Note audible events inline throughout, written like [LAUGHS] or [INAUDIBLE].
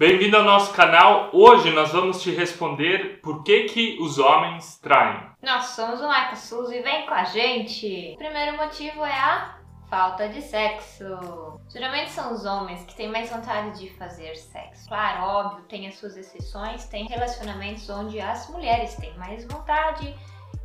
Bem-vindo ao nosso canal. Hoje nós vamos te responder por que que os homens traem. Nós somos o Michael Sus e vem com a gente. O primeiro motivo é a falta de sexo. Geralmente são os homens que têm mais vontade de fazer sexo. Claro, óbvio, tem as suas exceções, tem relacionamentos onde as mulheres têm mais vontade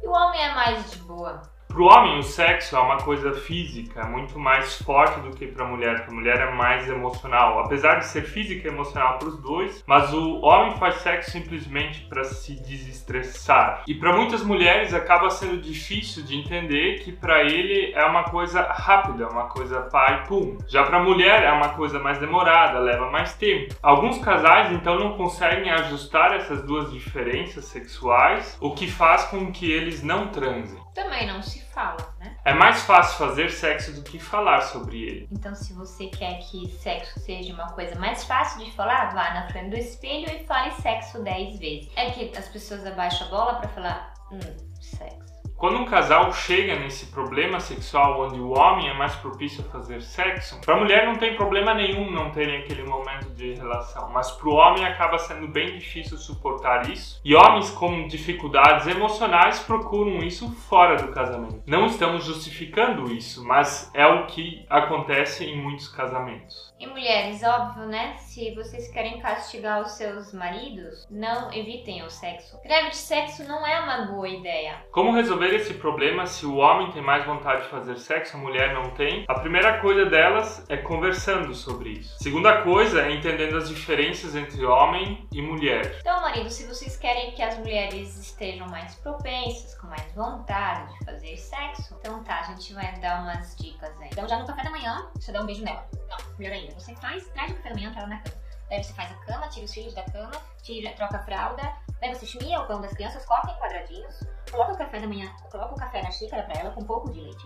e o homem é mais de boa. Para o homem, o sexo é uma coisa física, é muito mais forte do que para a mulher, porque a mulher é mais emocional. Apesar de ser física e emocional para os dois, mas o homem faz sexo simplesmente para se desestressar. E para muitas mulheres acaba sendo difícil de entender que para ele é uma coisa rápida, uma coisa pai pum. Já para a mulher é uma coisa mais demorada, leva mais tempo. Alguns casais então não conseguem ajustar essas duas diferenças sexuais, o que faz com que eles não transem. Também não se fala, né? É mais fácil fazer sexo do que falar sobre ele. Então, se você quer que sexo seja uma coisa mais fácil de falar, vá na frente do espelho e fale sexo 10 vezes. É que as pessoas abaixam a bola para falar, hum, sexo. Quando um casal chega nesse problema sexual onde o homem é mais propício a fazer sexo, para a mulher não tem problema nenhum não terem aquele momento de relação, mas para o homem acaba sendo bem difícil suportar isso. E homens com dificuldades emocionais procuram isso fora do casamento. Não estamos justificando isso, mas é o que acontece em muitos casamentos. E mulheres, óbvio, né? Se vocês querem castigar os seus maridos, não evitem o sexo. Greve de sexo não é uma boa ideia. Como resolver esse problema se o homem tem mais vontade de fazer sexo, a mulher não tem? A primeira coisa delas é conversando sobre isso. Segunda coisa é entendendo as diferenças entre homem e mulher. Então, marido, se vocês querem que as mulheres estejam mais propensas, com mais vontade de fazer sexo, então tá, a gente vai dar umas dicas aí. Então já no café da manhã, você dá um beijo nela. Não, melhor ainda, você faz, traz o café da manhã pra ela na cama. Daí você faz a cama, tira os filhos da cama, tira, troca a fralda, daí você chumia o pão das crianças, corta em quadradinhos, coloca o café da manhã, coloca o café na xícara pra ela com um pouco de leite,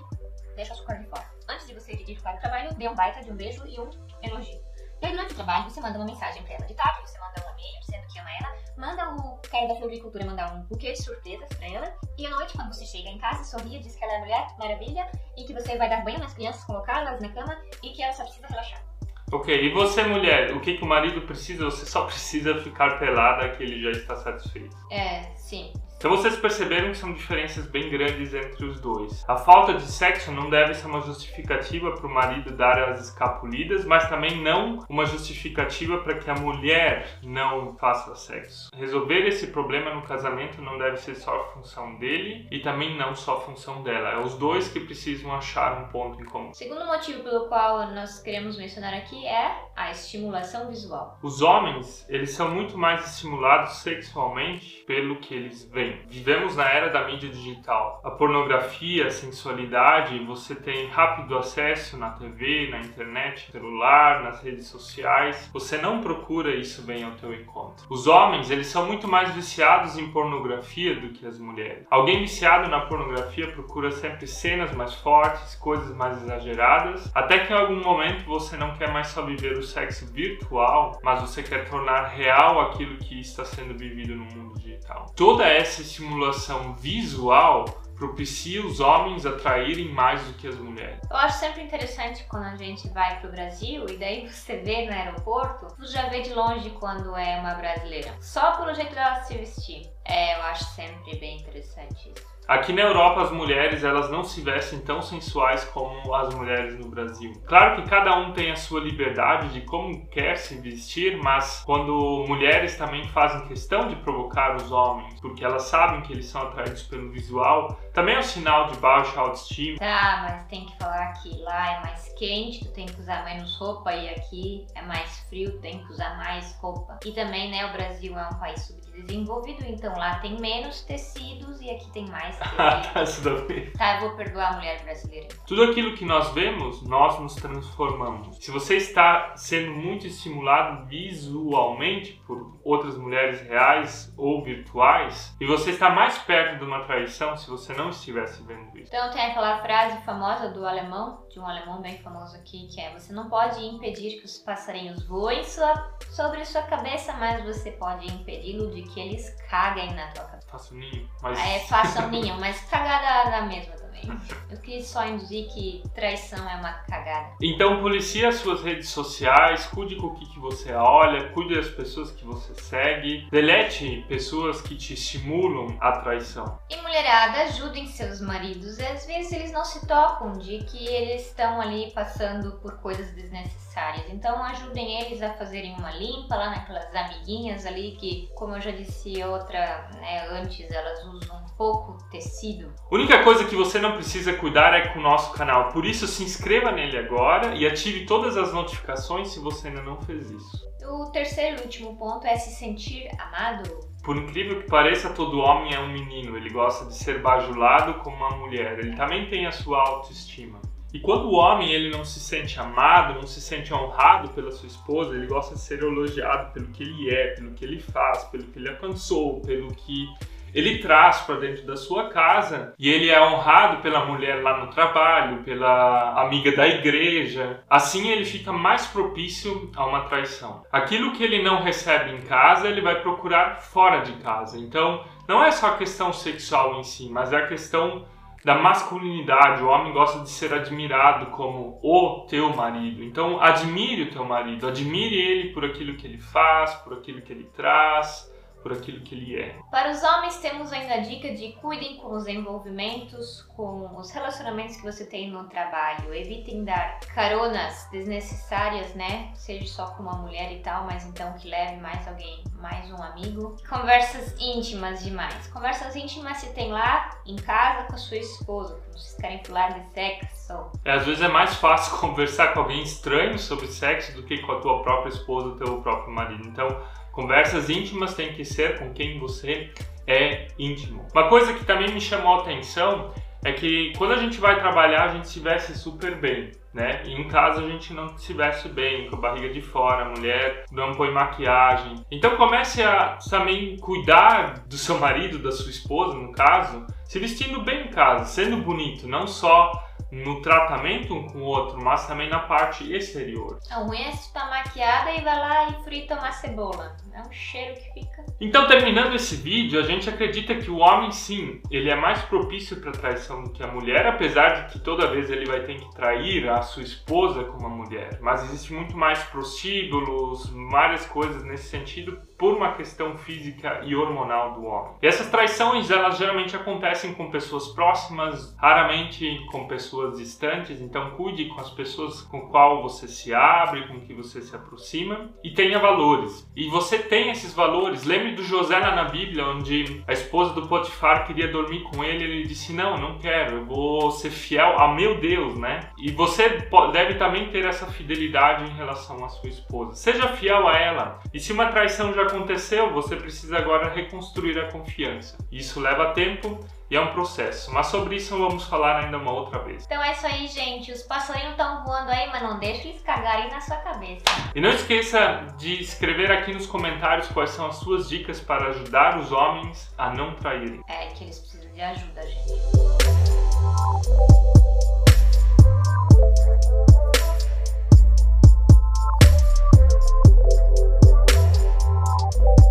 deixa o açúcar de fora. Antes de você ir para o trabalho, dê um baita de um beijo e um elogio. E aí durante o trabalho você manda uma mensagem pra ela. De tarde você manda um e-mail dizendo que ama ela, manda o cara da floricultura mandar um buquê de surpresas pra ela. E à noite, quando você chega em casa, sorria, diz que ela é mulher maravilha e que você vai dar banho nas crianças, colocá-las na cama e que ela só precisa relaxar. Ok, e você mulher, o que, que o marido precisa? Você só precisa ficar pelada que ele já está satisfeito. É, sim. Então vocês perceberam que são diferenças bem grandes entre os dois. A falta de sexo não deve ser uma justificativa para o marido dar as escapulidas, mas também não uma justificativa para que a mulher não faça sexo. Resolver esse problema no casamento não deve ser só função dele e também não só função dela. É os dois que precisam achar um ponto em comum. Segundo motivo pelo qual nós queremos mencionar aqui é a estimulação visual. Os homens, eles são muito mais estimulados sexualmente pelo que eles veem. Vivemos na era da mídia digital. A pornografia, a sensualidade, você tem rápido acesso na TV, na internet, celular, nas redes sociais. Você não procura isso bem ao teu encontro. Os homens, eles são muito mais viciados em pornografia do que as mulheres. Alguém viciado na pornografia procura sempre cenas mais fortes, coisas mais exageradas, até que em algum momento você não quer mais só viver o sexo virtual, mas você quer tornar real aquilo que está sendo vivido no mundo digital. Toda essa estimulação visual propicia os homens atraírem mais do que as mulheres. Eu acho sempre interessante quando a gente vai pro Brasil e daí você vê no aeroporto, você já vê de longe quando é uma brasileira. Só pelo jeito dela se vestir. É, eu acho sempre bem interessante isso. Aqui na Europa as mulheres elas não se vestem tão sensuais como as mulheres no Brasil. Claro que cada um tem a sua liberdade de como quer se vestir, mas quando mulheres também fazem questão de provocar os homens, porque elas sabem que eles são atraídos pelo visual, também é um sinal de baixa autoestima. Tá, mas tem que falar que lá é mais quente, tu tem que usar menos roupa e aqui é mais frio, tem que usar mais roupa. E também, né, o Brasil é um país subdesenvolvido, então lá tem menos tecidos e aqui tem mais [LAUGHS] tá, isso daí. Tá, eu vou perdoar a mulher brasileira. Tudo aquilo que nós vemos, nós nos transformamos. Se você está sendo muito estimulado visualmente por outras mulheres reais ou virtuais, e você está mais perto de uma traição se você não estivesse vendo Então tem aquela frase famosa do alemão, de um alemão bem famoso aqui, que é você não pode impedir que os passarinhos voem sua- sobre sua cabeça, mas você pode impedi-lo de que eles caguem na tua cabeça. Faço ninho, mas É, façam ninho, mas cagada na mesma também. Eu quis só induzir que traição é uma cagada. Então policie as suas redes sociais, cuide com o que, que você olha, cuide das pessoas que você segue, delete pessoas que te estimulam a traição. E mulherada, ajudem seus maridos. Às vezes eles não se tocam de que eles estão ali passando por coisas desnecessárias. Então ajudem eles a fazerem uma limpa lá naquelas amiguinhas ali que, como eu já disse outra, né, antes, elas usam pouco tecido. A única coisa que você não precisa cuidar é com o nosso canal. Por isso se inscreva nele agora e ative todas as notificações se você ainda não fez isso. O terceiro e último ponto é se sentir amado. Por incrível que pareça, todo homem é um menino. Ele gosta de ser bajulado como uma mulher. Ele também tem a sua autoestima. E quando o homem ele não se sente amado, não se sente honrado pela sua esposa, ele gosta de ser elogiado pelo que ele é, pelo que ele faz, pelo que ele alcançou, pelo que ele traz para dentro da sua casa e ele é honrado pela mulher lá no trabalho, pela amiga da igreja. Assim ele fica mais propício a uma traição. Aquilo que ele não recebe em casa, ele vai procurar fora de casa. Então, não é só a questão sexual em si, mas é a questão da masculinidade. O homem gosta de ser admirado como o teu marido. Então, admire o teu marido, admire ele por aquilo que ele faz, por aquilo que ele traz por aquilo que ele é. Para os homens, temos ainda a dica de cuidem com os envolvimentos, com os relacionamentos que você tem no trabalho. Evitem dar caronas desnecessárias, né? Seja só com uma mulher e tal, mas então que leve mais alguém, mais um amigo. Conversas íntimas demais. Conversas íntimas se tem lá em casa com a sua esposa, quando vocês querem falar de sexo. É, às vezes é mais fácil [LAUGHS] conversar com alguém estranho sobre sexo do que com a tua própria esposa ou teu próprio marido. Então, Conversas íntimas têm que ser com quem você é íntimo. Uma coisa que também me chamou a atenção é que quando a gente vai trabalhar, a gente se veste super bem, né? E em casa a gente não se veste bem, com a barriga de fora, a mulher não põe maquiagem. Então comece a também cuidar do seu marido, da sua esposa, no caso, se vestindo bem em casa, sendo bonito, não só no tratamento um com o outro, mas também na parte exterior. Ruim é se tá maquiada e vai lá e frita uma cebola. É um cheiro que fica. Então, terminando esse vídeo, a gente acredita que o homem, sim, ele é mais propício para traição do que a mulher, apesar de que toda vez ele vai ter que trair a sua esposa como a mulher. Mas existe muito mais prostíbulos, várias coisas nesse sentido por uma questão física e hormonal do homem. E essas traições, elas geralmente acontecem com pessoas próximas, raramente com pessoas distantes, então cuide com as pessoas com qual você se abre, com que você se aproxima e tenha valores. E você tem esses valores. Lembre do José na Bíblia, onde a esposa do Potifar queria dormir com ele, ele disse: "Não, não quero. Eu vou ser fiel ao meu Deus", né? E você deve também ter essa fidelidade em relação à sua esposa. Seja fiel a ela. E se uma traição já aconteceu, você precisa agora reconstruir a confiança. Isso leva tempo e é um processo, mas sobre isso vamos falar ainda uma outra vez. Então é isso aí, gente. Os passarinhos estão voando aí, mas não deixe eles cagarem na sua cabeça. E não esqueça de escrever aqui nos comentários quais são as suas dicas para ajudar os homens a não traírem. É que eles precisam de ajuda, gente.